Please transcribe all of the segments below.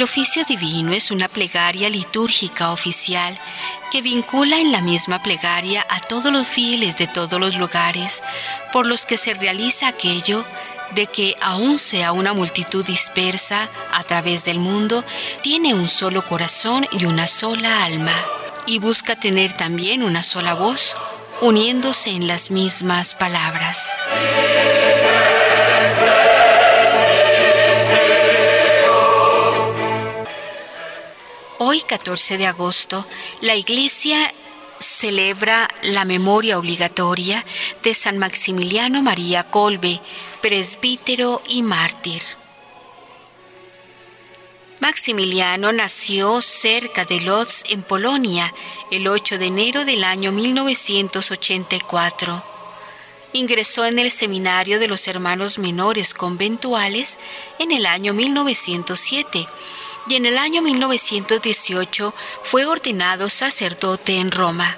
El oficio divino es una plegaria litúrgica oficial que vincula en la misma plegaria a todos los fieles de todos los lugares por los que se realiza aquello de que aun sea una multitud dispersa a través del mundo, tiene un solo corazón y una sola alma, y busca tener también una sola voz, uniéndose en las mismas palabras. Hoy, 14 de agosto, la Iglesia celebra la memoria obligatoria de San Maximiliano María Colbe, presbítero y mártir. Maximiliano nació cerca de Lodz, en Polonia, el 8 de enero del año 1984. Ingresó en el Seminario de los Hermanos Menores Conventuales en el año 1907 y en el año 1918 fue ordenado sacerdote en Roma.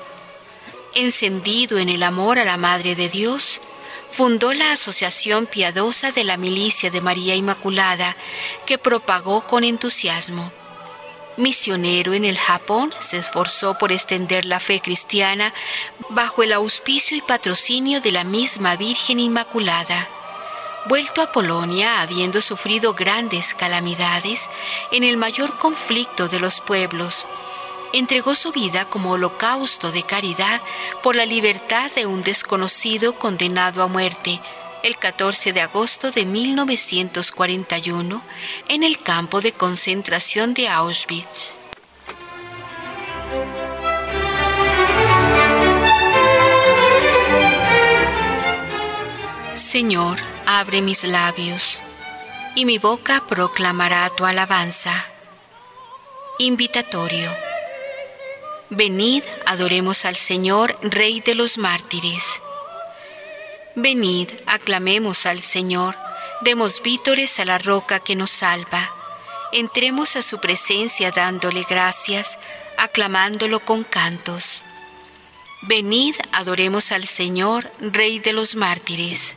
Encendido en el amor a la Madre de Dios, fundó la Asociación Piadosa de la Milicia de María Inmaculada, que propagó con entusiasmo. Misionero en el Japón, se esforzó por extender la fe cristiana bajo el auspicio y patrocinio de la misma Virgen Inmaculada. Vuelto a Polonia, habiendo sufrido grandes calamidades en el mayor conflicto de los pueblos, entregó su vida como holocausto de caridad por la libertad de un desconocido condenado a muerte el 14 de agosto de 1941 en el campo de concentración de Auschwitz. Señor, abre mis labios, y mi boca proclamará tu alabanza. Invitatorio. Venid, adoremos al Señor, Rey de los mártires. Venid, aclamemos al Señor, demos vítores a la roca que nos salva. Entremos a su presencia dándole gracias, aclamándolo con cantos. Venid, adoremos al Señor, Rey de los mártires.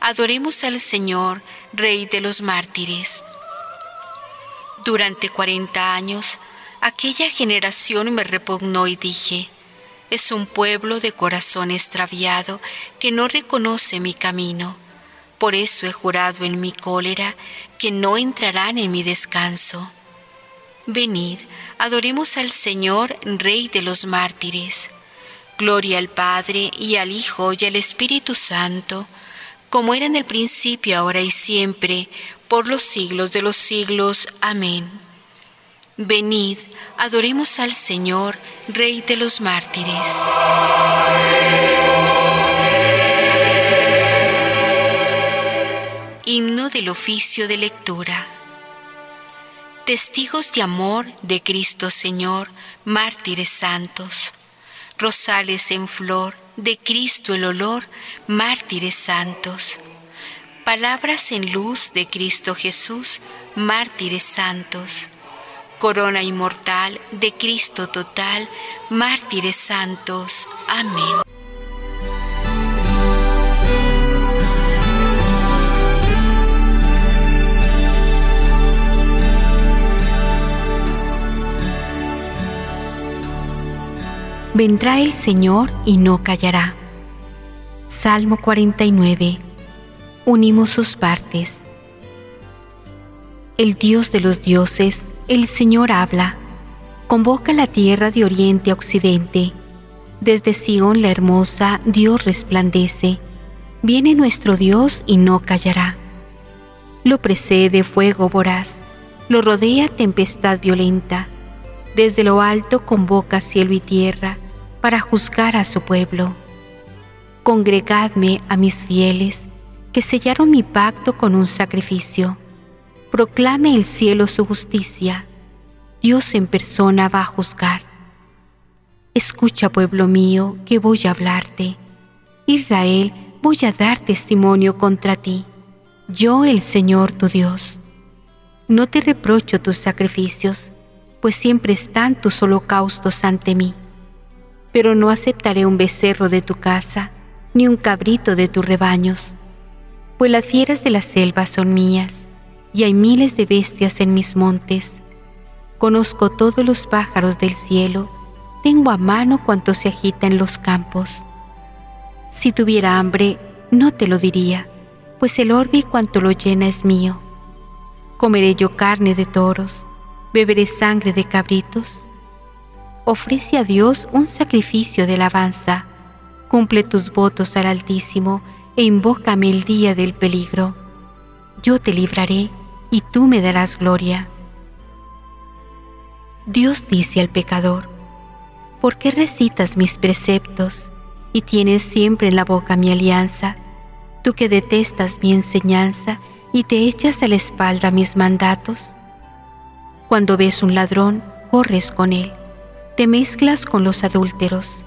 adoremos al Señor, Rey de los mártires. Durante cuarenta años, Aquella generación me repugnó y dije, es un pueblo de corazón extraviado que no reconoce mi camino. Por eso he jurado en mi cólera que no entrarán en mi descanso. Venid, adoremos al Señor, Rey de los mártires. Gloria al Padre y al Hijo y al Espíritu Santo, como era en el principio, ahora y siempre, por los siglos de los siglos. Amén. Venid, adoremos al Señor, Rey de los mártires. Himno del oficio de lectura. Testigos de amor de Cristo Señor, mártires santos. Rosales en flor, de Cristo el olor, mártires santos. Palabras en luz de Cristo Jesús, mártires santos corona inmortal de Cristo total, mártires santos. Amén. Vendrá el Señor y no callará. Salmo 49. Unimos sus partes. El Dios de los dioses el Señor habla. Convoca la tierra de oriente a occidente. Desde Sión la hermosa Dios resplandece. Viene nuestro Dios y no callará. Lo precede fuego voraz, lo rodea tempestad violenta. Desde lo alto convoca cielo y tierra para juzgar a su pueblo. Congregadme a mis fieles, que sellaron mi pacto con un sacrificio. Proclame el cielo su justicia. Dios en persona va a juzgar. Escucha, pueblo mío, que voy a hablarte. Israel, voy a dar testimonio contra ti. Yo, el Señor tu Dios. No te reprocho tus sacrificios, pues siempre están tus holocaustos ante mí. Pero no aceptaré un becerro de tu casa, ni un cabrito de tus rebaños, pues las fieras de la selva son mías, y hay miles de bestias en mis montes. Conozco todos los pájaros del cielo, tengo a mano cuanto se agita en los campos. Si tuviera hambre, no te lo diría, pues el orbe cuanto lo llena es mío. Comeré yo carne de toros, beberé sangre de cabritos. Ofrece a Dios un sacrificio de alabanza, cumple tus votos al Altísimo e invócame el día del peligro. Yo te libraré y tú me darás gloria. Dios dice al pecador, ¿por qué recitas mis preceptos y tienes siempre en la boca mi alianza, tú que detestas mi enseñanza y te echas a la espalda mis mandatos? Cuando ves un ladrón, corres con él, te mezclas con los adúlteros,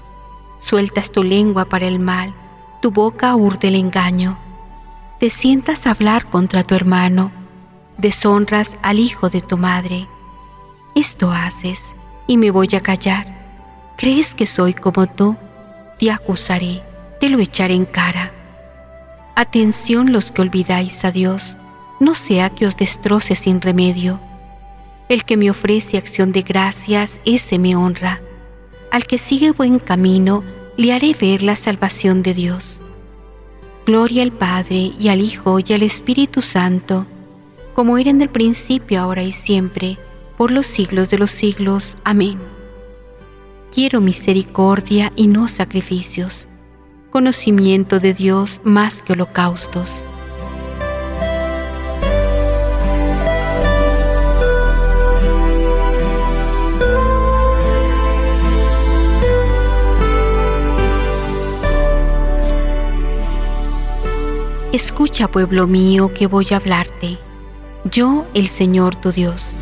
sueltas tu lengua para el mal, tu boca urde el engaño, te sientas a hablar contra tu hermano, deshonras al hijo de tu madre. Esto haces y me voy a callar ¿Crees que soy como tú? Te acusaré, te lo echaré en cara. Atención los que olvidáis a Dios, no sea que os destroce sin remedio. El que me ofrece acción de gracias, ese me honra. Al que sigue buen camino, le haré ver la salvación de Dios. Gloria al Padre y al Hijo y al Espíritu Santo, como era en el principio, ahora y siempre, por los siglos de los siglos. Amén. Quiero misericordia y no sacrificios, conocimiento de Dios más que holocaustos. Escucha, pueblo mío, que voy a hablarte. Yo, el Señor tu Dios.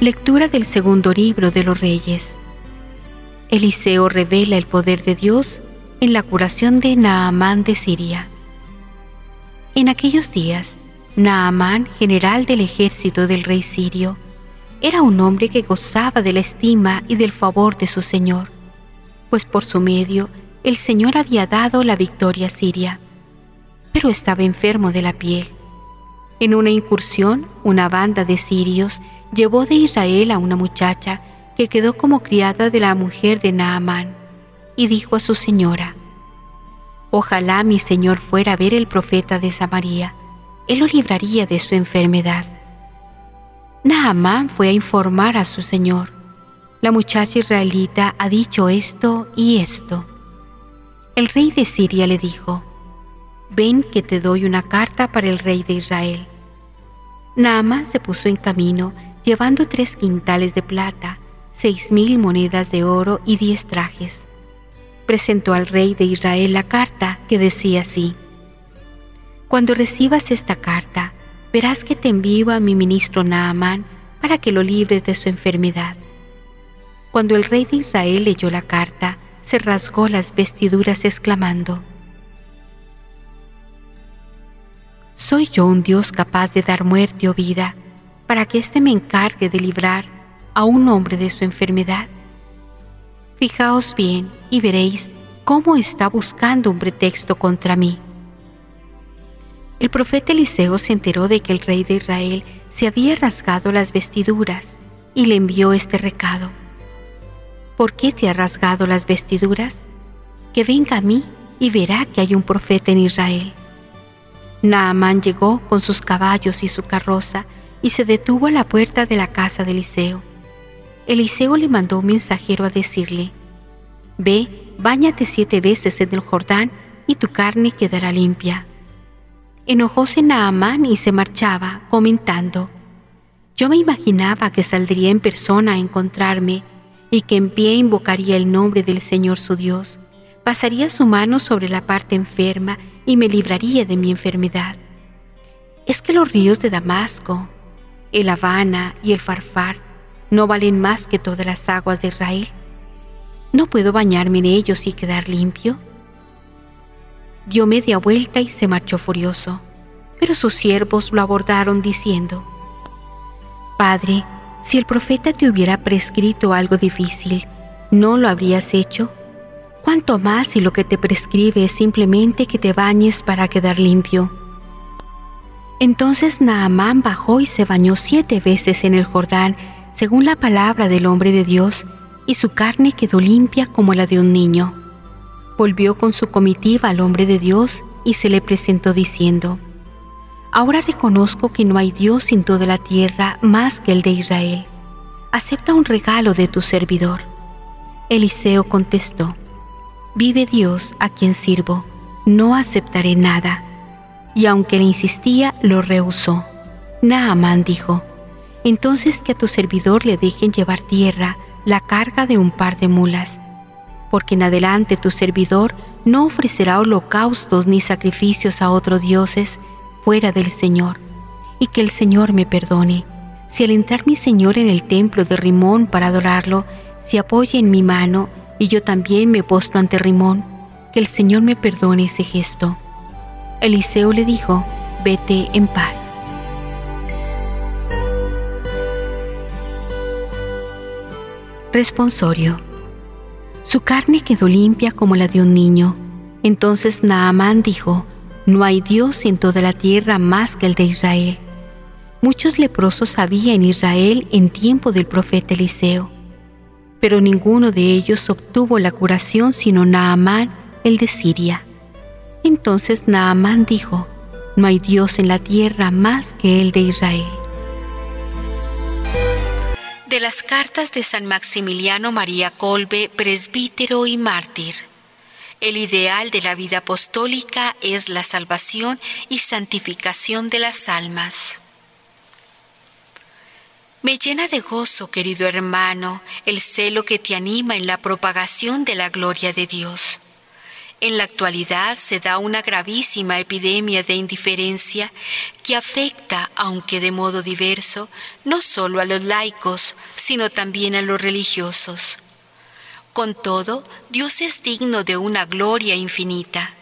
Lectura del segundo libro de los Reyes. Eliseo revela el poder de Dios en la curación de Naamán de Siria. En aquellos días, Naamán, general del ejército del rey sirio, era un hombre que gozaba de la estima y del favor de su Señor, pues por su medio el Señor había dado la victoria a Siria, pero estaba enfermo de la piel. En una incursión, una banda de sirios llevó de Israel a una muchacha que quedó como criada de la mujer de Naamán, y dijo a su señora, Ojalá mi señor fuera a ver el profeta de Samaria, él lo libraría de su enfermedad. Naamán fue a informar a su señor, la muchacha israelita ha dicho esto y esto. El rey de Siria le dijo, Ven que te doy una carta para el rey de Israel. Naamán se puso en camino llevando tres quintales de plata, seis mil monedas de oro y diez trajes. Presentó al rey de Israel la carta que decía así, Cuando recibas esta carta, verás que te envío a mi ministro Naamán para que lo libres de su enfermedad. Cuando el rey de Israel leyó la carta, se rasgó las vestiduras exclamando, ¿Soy yo un Dios capaz de dar muerte o vida? para que éste me encargue de librar a un hombre de su enfermedad. Fijaos bien y veréis cómo está buscando un pretexto contra mí. El profeta Eliseo se enteró de que el rey de Israel se había rasgado las vestiduras y le envió este recado. ¿Por qué te ha rasgado las vestiduras? Que venga a mí y verá que hay un profeta en Israel. Naamán llegó con sus caballos y su carroza y se detuvo a la puerta de la casa de Eliseo. Eliseo le mandó un mensajero a decirle, Ve, báñate siete veces en el Jordán y tu carne quedará limpia. Enojóse Naamán y se marchaba, comentando, Yo me imaginaba que saldría en persona a encontrarme y que en pie invocaría el nombre del Señor su Dios, pasaría su mano sobre la parte enferma y me libraría de mi enfermedad. Es que los ríos de Damasco, el Habana y el Farfar no valen más que todas las aguas de Israel. ¿No puedo bañarme en ellos y quedar limpio? Dio media vuelta y se marchó furioso, pero sus siervos lo abordaron diciendo, Padre, si el profeta te hubiera prescrito algo difícil, ¿no lo habrías hecho? ¿Cuánto más si lo que te prescribe es simplemente que te bañes para quedar limpio? Entonces Naamán bajó y se bañó siete veces en el Jordán, según la palabra del hombre de Dios, y su carne quedó limpia como la de un niño. Volvió con su comitiva al hombre de Dios y se le presentó diciendo, Ahora reconozco que no hay Dios en toda la tierra más que el de Israel. Acepta un regalo de tu servidor. Eliseo contestó, Vive Dios a quien sirvo, no aceptaré nada y aunque le insistía, lo rehusó. Naamán dijo, entonces que a tu servidor le dejen llevar tierra la carga de un par de mulas, porque en adelante tu servidor no ofrecerá holocaustos ni sacrificios a otros dioses fuera del Señor, y que el Señor me perdone, si al entrar mi Señor en el templo de Rimón para adorarlo, se apoya en mi mano y yo también me postro ante Rimón, que el Señor me perdone ese gesto. Eliseo le dijo, vete en paz. Responsorio. Su carne quedó limpia como la de un niño. Entonces Naamán dijo, no hay Dios en toda la tierra más que el de Israel. Muchos leprosos había en Israel en tiempo del profeta Eliseo, pero ninguno de ellos obtuvo la curación sino Naamán, el de Siria. Entonces Naamán dijo, no hay Dios en la tierra más que el de Israel. De las cartas de San Maximiliano María Colbe, presbítero y mártir. El ideal de la vida apostólica es la salvación y santificación de las almas. Me llena de gozo, querido hermano, el celo que te anima en la propagación de la gloria de Dios. En la actualidad se da una gravísima epidemia de indiferencia que afecta, aunque de modo diverso, no solo a los laicos, sino también a los religiosos. Con todo, Dios es digno de una gloria infinita.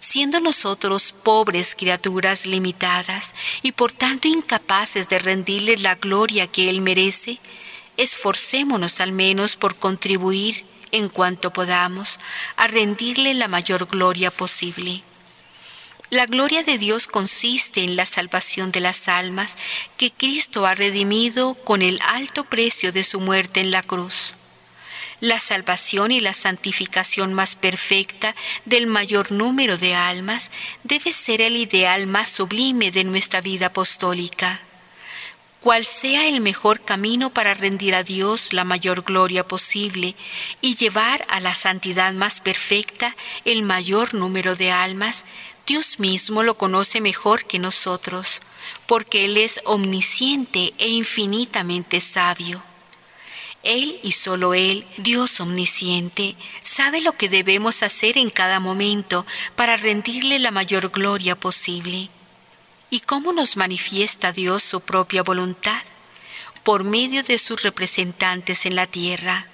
Siendo nosotros pobres criaturas limitadas y por tanto incapaces de rendirle la gloria que Él merece, esforcémonos al menos por contribuir en cuanto podamos, a rendirle la mayor gloria posible. La gloria de Dios consiste en la salvación de las almas que Cristo ha redimido con el alto precio de su muerte en la cruz. La salvación y la santificación más perfecta del mayor número de almas debe ser el ideal más sublime de nuestra vida apostólica cual sea el mejor camino para rendir a Dios la mayor gloria posible y llevar a la santidad más perfecta el mayor número de almas, Dios mismo lo conoce mejor que nosotros, porque Él es omnisciente e infinitamente sabio. Él y solo Él, Dios omnisciente, sabe lo que debemos hacer en cada momento para rendirle la mayor gloria posible. ¿Y cómo nos manifiesta Dios su propia voluntad? Por medio de sus representantes en la tierra.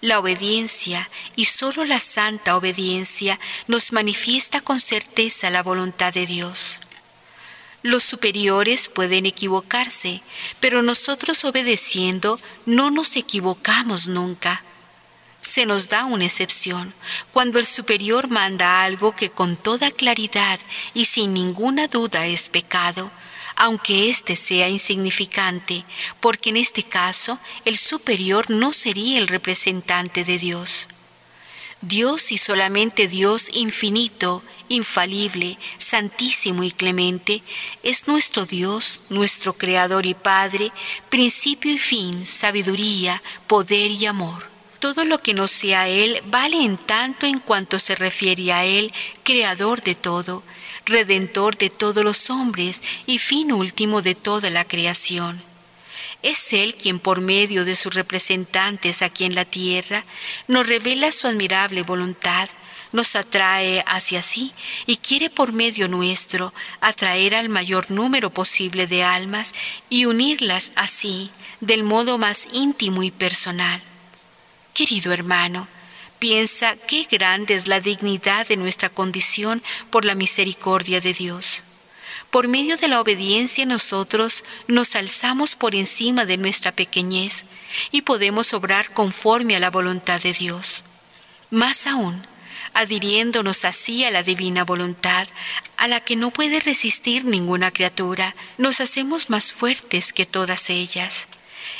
La obediencia, y solo la santa obediencia, nos manifiesta con certeza la voluntad de Dios. Los superiores pueden equivocarse, pero nosotros obedeciendo no nos equivocamos nunca. Se nos da una excepción, cuando el superior manda algo que con toda claridad y sin ninguna duda es pecado, aunque éste sea insignificante, porque en este caso el superior no sería el representante de Dios. Dios y solamente Dios infinito, infalible, santísimo y clemente, es nuestro Dios, nuestro Creador y Padre, principio y fin, sabiduría, poder y amor. Todo lo que no sea Él vale en tanto en cuanto se refiere a Él, Creador de todo, Redentor de todos los hombres y fin último de toda la creación. Es Él quien por medio de sus representantes aquí en la tierra nos revela su admirable voluntad, nos atrae hacia sí y quiere por medio nuestro atraer al mayor número posible de almas y unirlas así del modo más íntimo y personal. Querido hermano, piensa qué grande es la dignidad de nuestra condición por la misericordia de Dios. Por medio de la obediencia nosotros nos alzamos por encima de nuestra pequeñez y podemos obrar conforme a la voluntad de Dios. Más aún, adhiriéndonos así a la divina voluntad, a la que no puede resistir ninguna criatura, nos hacemos más fuertes que todas ellas.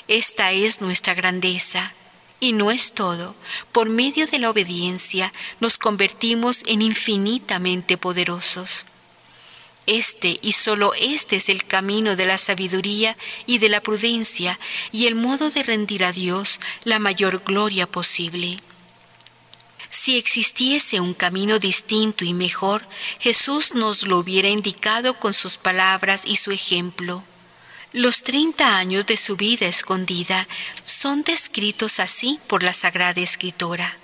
Esta es nuestra grandeza y no es todo. Por medio de la obediencia nos convertimos en infinitamente poderosos. Este y solo este es el camino de la sabiduría y de la prudencia y el modo de rendir a Dios la mayor gloria posible. Si existiese un camino distinto y mejor, Jesús nos lo hubiera indicado con sus palabras y su ejemplo. Los 30 años de su vida escondida son descritos así por la Sagrada Escritura,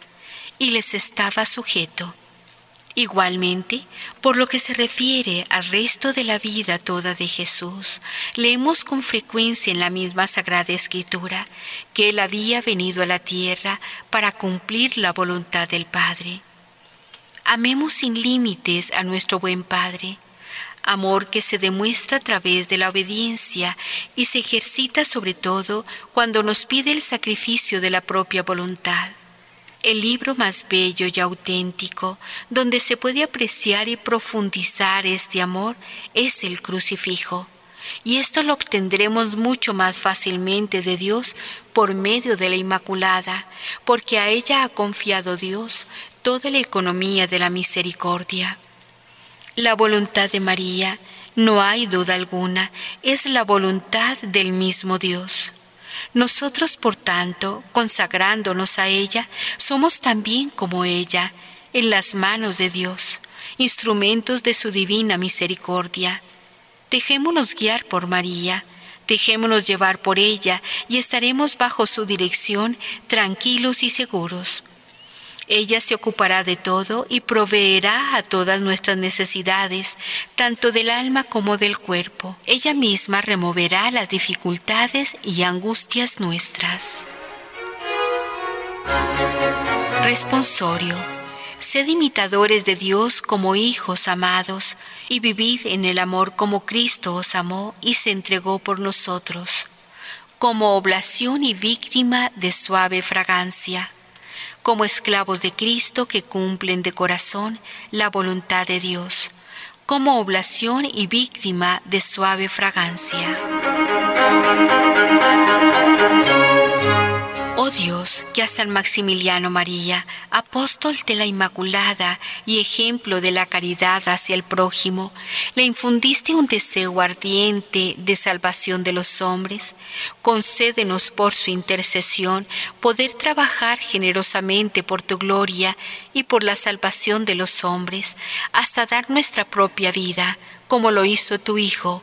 y les estaba sujeto. Igualmente, por lo que se refiere al resto de la vida toda de Jesús, leemos con frecuencia en la misma Sagrada Escritura que Él había venido a la tierra para cumplir la voluntad del Padre. Amemos sin límites a nuestro buen Padre, amor que se demuestra a través de la obediencia y se ejercita sobre todo cuando nos pide el sacrificio de la propia voluntad. El libro más bello y auténtico, donde se puede apreciar y profundizar este amor, es el crucifijo. Y esto lo obtendremos mucho más fácilmente de Dios por medio de la Inmaculada, porque a ella ha confiado Dios toda la economía de la misericordia. La voluntad de María, no hay duda alguna, es la voluntad del mismo Dios. Nosotros, por tanto, consagrándonos a ella, somos también como ella, en las manos de Dios, instrumentos de su divina misericordia. Dejémonos guiar por María, dejémonos llevar por ella y estaremos bajo su dirección tranquilos y seguros. Ella se ocupará de todo y proveerá a todas nuestras necesidades, tanto del alma como del cuerpo. Ella misma removerá las dificultades y angustias nuestras. Responsorio. Sed imitadores de Dios como hijos amados, y vivid en el amor como Cristo os amó y se entregó por nosotros, como oblación y víctima de suave fragancia como esclavos de Cristo que cumplen de corazón la voluntad de Dios, como oblación y víctima de suave fragancia. Oh Dios, que a San Maximiliano María, apóstol de la Inmaculada y ejemplo de la caridad hacia el prójimo, le infundiste un deseo ardiente de salvación de los hombres, concédenos por su intercesión poder trabajar generosamente por tu gloria y por la salvación de los hombres, hasta dar nuestra propia vida, como lo hizo tu Hijo,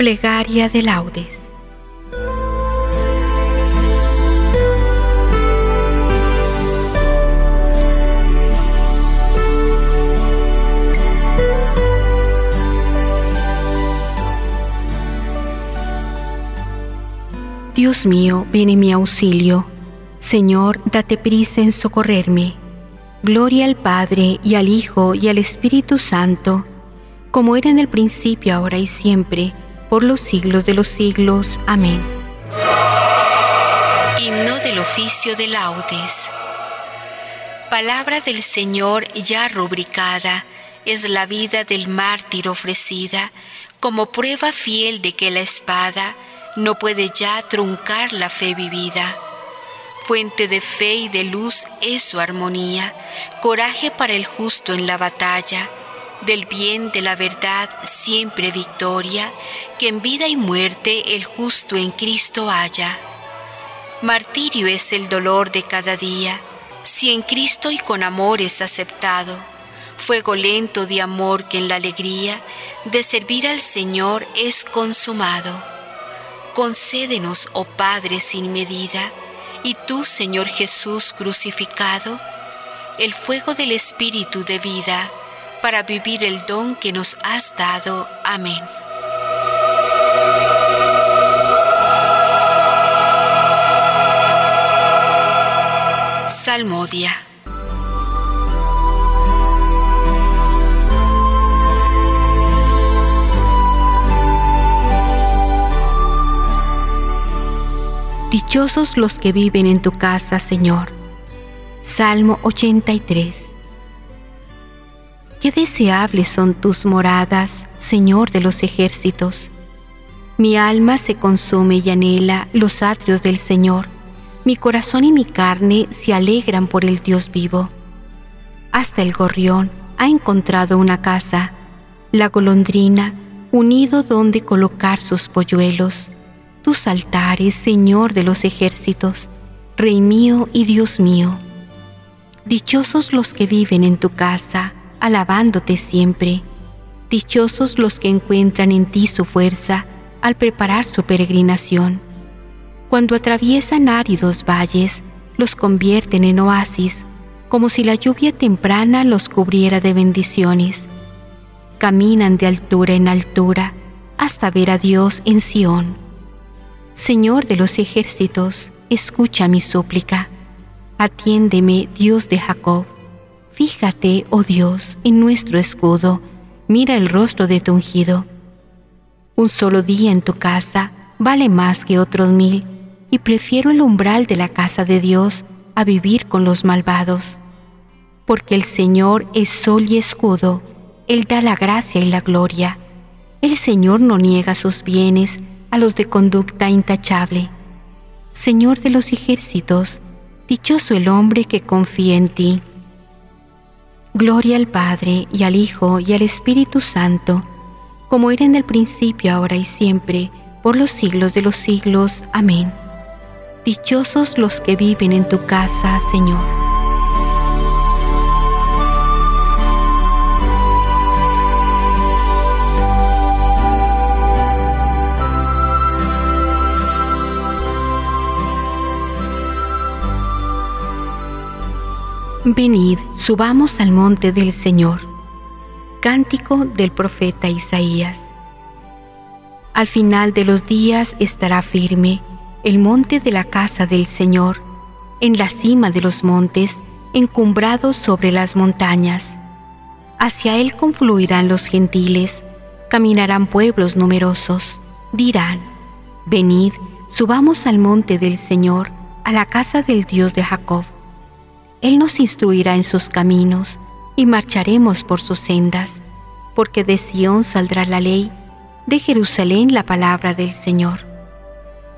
Plegaria de laudes. Dios mío, ven en mi auxilio. Señor, date prisa en socorrerme. Gloria al Padre y al Hijo y al Espíritu Santo, como era en el principio, ahora y siempre, por los siglos de los siglos. Amén. Himno del oficio de laudes. Palabra del Señor ya rubricada, es la vida del mártir ofrecida, como prueba fiel de que la espada no puede ya truncar la fe vivida. Fuente de fe y de luz es su armonía, coraje para el justo en la batalla, del bien, de la verdad, siempre victoria, que en vida y muerte el justo en Cristo haya. Martirio es el dolor de cada día, si en Cristo y con amor es aceptado. Fuego lento de amor que en la alegría de servir al Señor es consumado. Concédenos, oh Padre sin medida, y tú, Señor Jesús crucificado, el fuego del Espíritu de vida, para vivir el don que nos has dado. Amén. Salmodia. Dichosos los que viven en tu casa, Señor. Salmo 83. Qué deseables son tus moradas, Señor de los ejércitos. Mi alma se consume y anhela los atrios del Señor. Mi corazón y mi carne se alegran por el Dios vivo. Hasta el gorrión ha encontrado una casa, la golondrina, unido donde colocar sus polluelos tus altares, Señor de los ejércitos, Rey mío y Dios mío. Dichosos los que viven en tu casa, alabándote siempre. Dichosos los que encuentran en ti su fuerza al preparar su peregrinación. Cuando atraviesan áridos valles, los convierten en oasis, como si la lluvia temprana los cubriera de bendiciones. Caminan de altura en altura hasta ver a Dios en Sión Señor de los ejércitos, escucha mi súplica. Atiéndeme, Dios de Jacob. Fíjate, oh Dios, en nuestro escudo, mira el rostro de tu ungido. Un solo día en tu casa vale más que otros mil, y prefiero el umbral de la casa de Dios a vivir con los malvados. Porque el Señor es sol y escudo, Él da la gracia y la gloria. El Señor no niega sus bienes, a los de conducta intachable. Señor de los ejércitos, dichoso el hombre que confía en ti. Gloria al Padre y al Hijo y al Espíritu Santo, como era en el principio, ahora y siempre, por los siglos de los siglos. Amén. Dichosos los que viven en tu casa, Señor. Venid, subamos al monte del Señor. Cántico del profeta Isaías. Al final de los días estará firme el monte de la casa del Señor, en la cima de los montes, encumbrados sobre las montañas. Hacia él confluirán los gentiles, caminarán pueblos numerosos. Dirán, venid, subamos al monte del Señor, a la casa del Dios de Jacob él nos instruirá en sus caminos y marcharemos por sus sendas, porque de Sión saldrá la ley, de Jerusalén la palabra del Señor.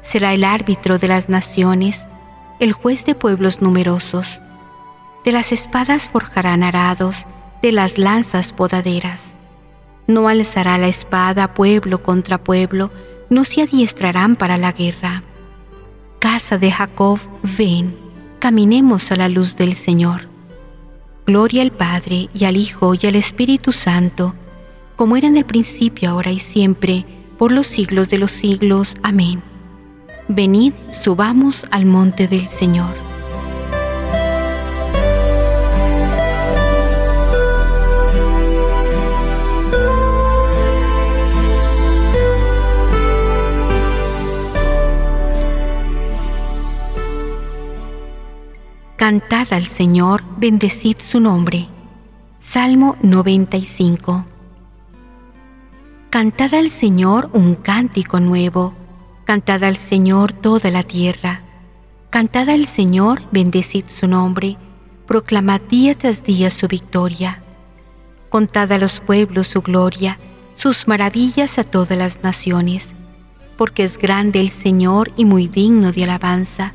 Será el árbitro de las naciones, el juez de pueblos numerosos. De las espadas forjarán arados, de las lanzas podaderas. No alzará la espada pueblo contra pueblo, no se adiestrarán para la guerra. Casa de Jacob, ven caminemos a la luz del Señor. Gloria al Padre y al Hijo y al Espíritu Santo, como era en el principio, ahora y siempre, por los siglos de los siglos. Amén. Venid, subamos al monte del Señor. Cantad al Señor, bendecid su nombre. Salmo 95. Cantad al Señor un cántico nuevo, cantad al Señor toda la tierra. Cantad al Señor, bendecid su nombre, proclamad día tras día su victoria. Contad a los pueblos su gloria, sus maravillas a todas las naciones, porque es grande el Señor y muy digno de alabanza,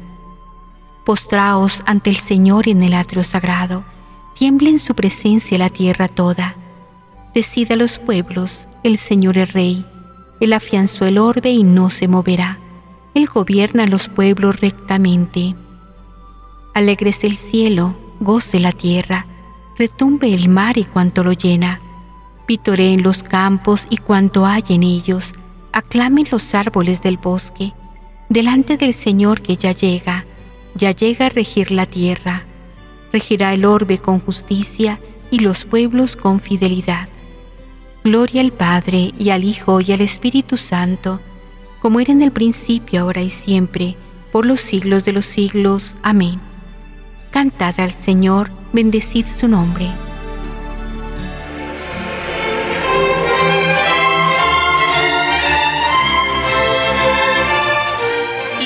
Postraos ante el Señor en el atrio sagrado, tiemble en su presencia la tierra toda. Decida los pueblos, el Señor es Rey él afianzó el orbe y no se moverá. Él gobierna los pueblos rectamente. Alegres el cielo, goce la tierra, retumbe el mar y cuanto lo llena. en los campos y cuanto hay en ellos, aclamen los árboles del bosque, delante del Señor que ya llega, ya llega a regir la tierra. Regirá el orbe con justicia y los pueblos con fidelidad. Gloria al Padre y al Hijo y al Espíritu Santo, como era en el principio, ahora y siempre, por los siglos de los siglos. Amén. Cantad al Señor, bendecid su nombre.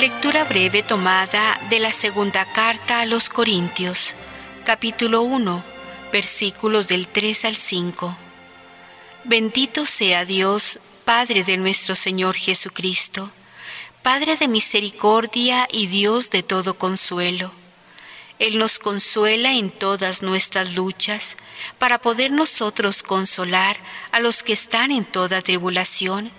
Lectura breve tomada de la segunda carta a los Corintios, capítulo 1, versículos del 3 al 5. Bendito sea Dios, Padre de nuestro Señor Jesucristo, Padre de misericordia y Dios de todo consuelo. Él nos consuela en todas nuestras luchas, para poder nosotros consolar a los que están en toda tribulación,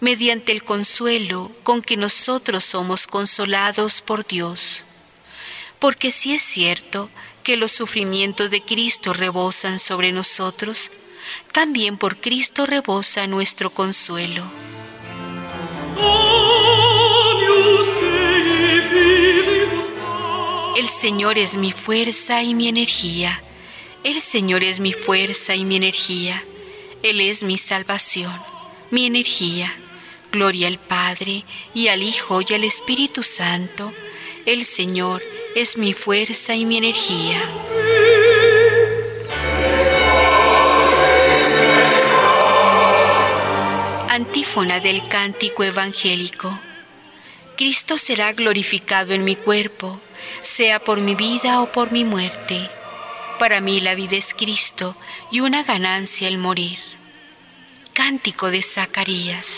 mediante el consuelo con que nosotros somos consolados por Dios. Porque si es cierto que los sufrimientos de Cristo rebosan sobre nosotros, también por Cristo rebosa nuestro consuelo. El Señor es mi fuerza y mi energía. El Señor es mi fuerza y mi energía. Él es mi salvación, mi energía. Gloria al Padre y al Hijo y al Espíritu Santo. El Señor es mi fuerza y mi energía. Antífona del cántico evangélico. Cristo será glorificado en mi cuerpo, sea por mi vida o por mi muerte. Para mí la vida es Cristo y una ganancia el morir. Cántico de Zacarías.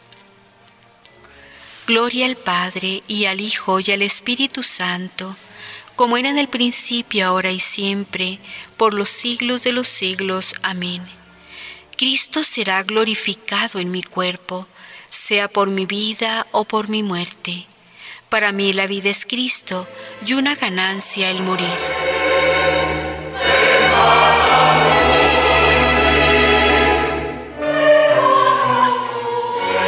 Gloria al Padre y al Hijo y al Espíritu Santo, como era en el principio, ahora y siempre, por los siglos de los siglos. Amén. Cristo será glorificado en mi cuerpo, sea por mi vida o por mi muerte. Para mí la vida es Cristo y una ganancia el morir.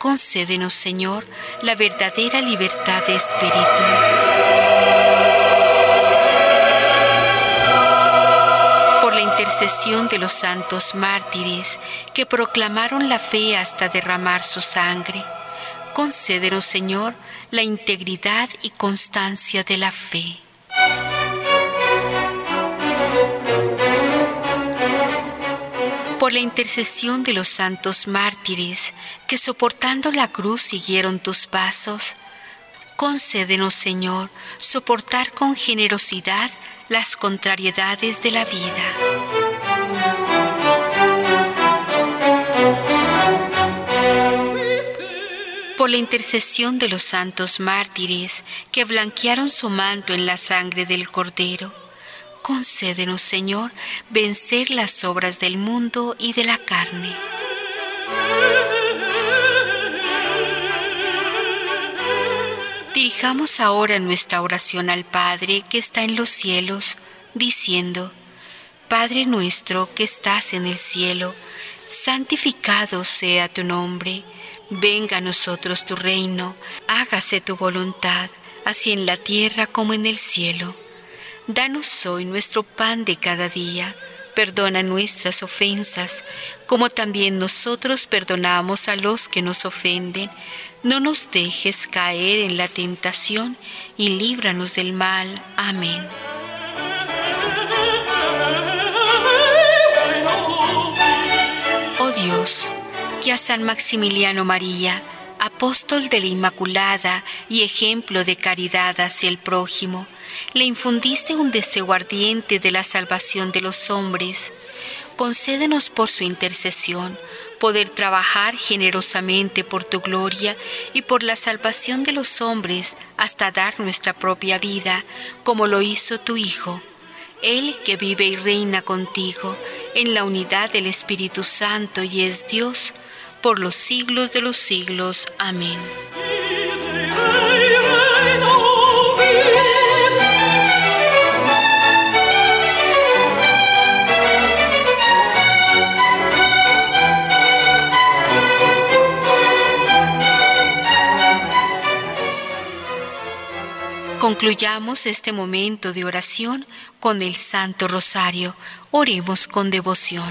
concédenos, Señor, la verdadera libertad de espíritu. Por la intercesión de los santos mártires que proclamaron la fe hasta derramar su sangre, concédenos, Señor, la integridad y constancia de la fe. Por la intercesión de los santos mártires que soportando la cruz siguieron tus pasos, concédenos, Señor, soportar con generosidad las contrariedades de la vida. Por la intercesión de los santos mártires que blanquearon su manto en la sangre del Cordero, Concédenos, Señor, vencer las obras del mundo y de la carne. Dirijamos ahora nuestra oración al Padre que está en los cielos, diciendo, Padre nuestro que estás en el cielo, santificado sea tu nombre, venga a nosotros tu reino, hágase tu voluntad, así en la tierra como en el cielo. Danos hoy nuestro pan de cada día. Perdona nuestras ofensas, como también nosotros perdonamos a los que nos ofenden. No nos dejes caer en la tentación y líbranos del mal. Amén. Oh Dios, que a San Maximiliano María, apóstol de la Inmaculada y ejemplo de caridad hacia el prójimo, le infundiste un deseo ardiente de la salvación de los hombres. Concédenos por su intercesión poder trabajar generosamente por tu gloria y por la salvación de los hombres hasta dar nuestra propia vida, como lo hizo tu Hijo. Él que vive y reina contigo en la unidad del Espíritu Santo y es Dios por los siglos de los siglos. Amén. Concluyamos este momento de oración con el Santo Rosario. Oremos con devoción.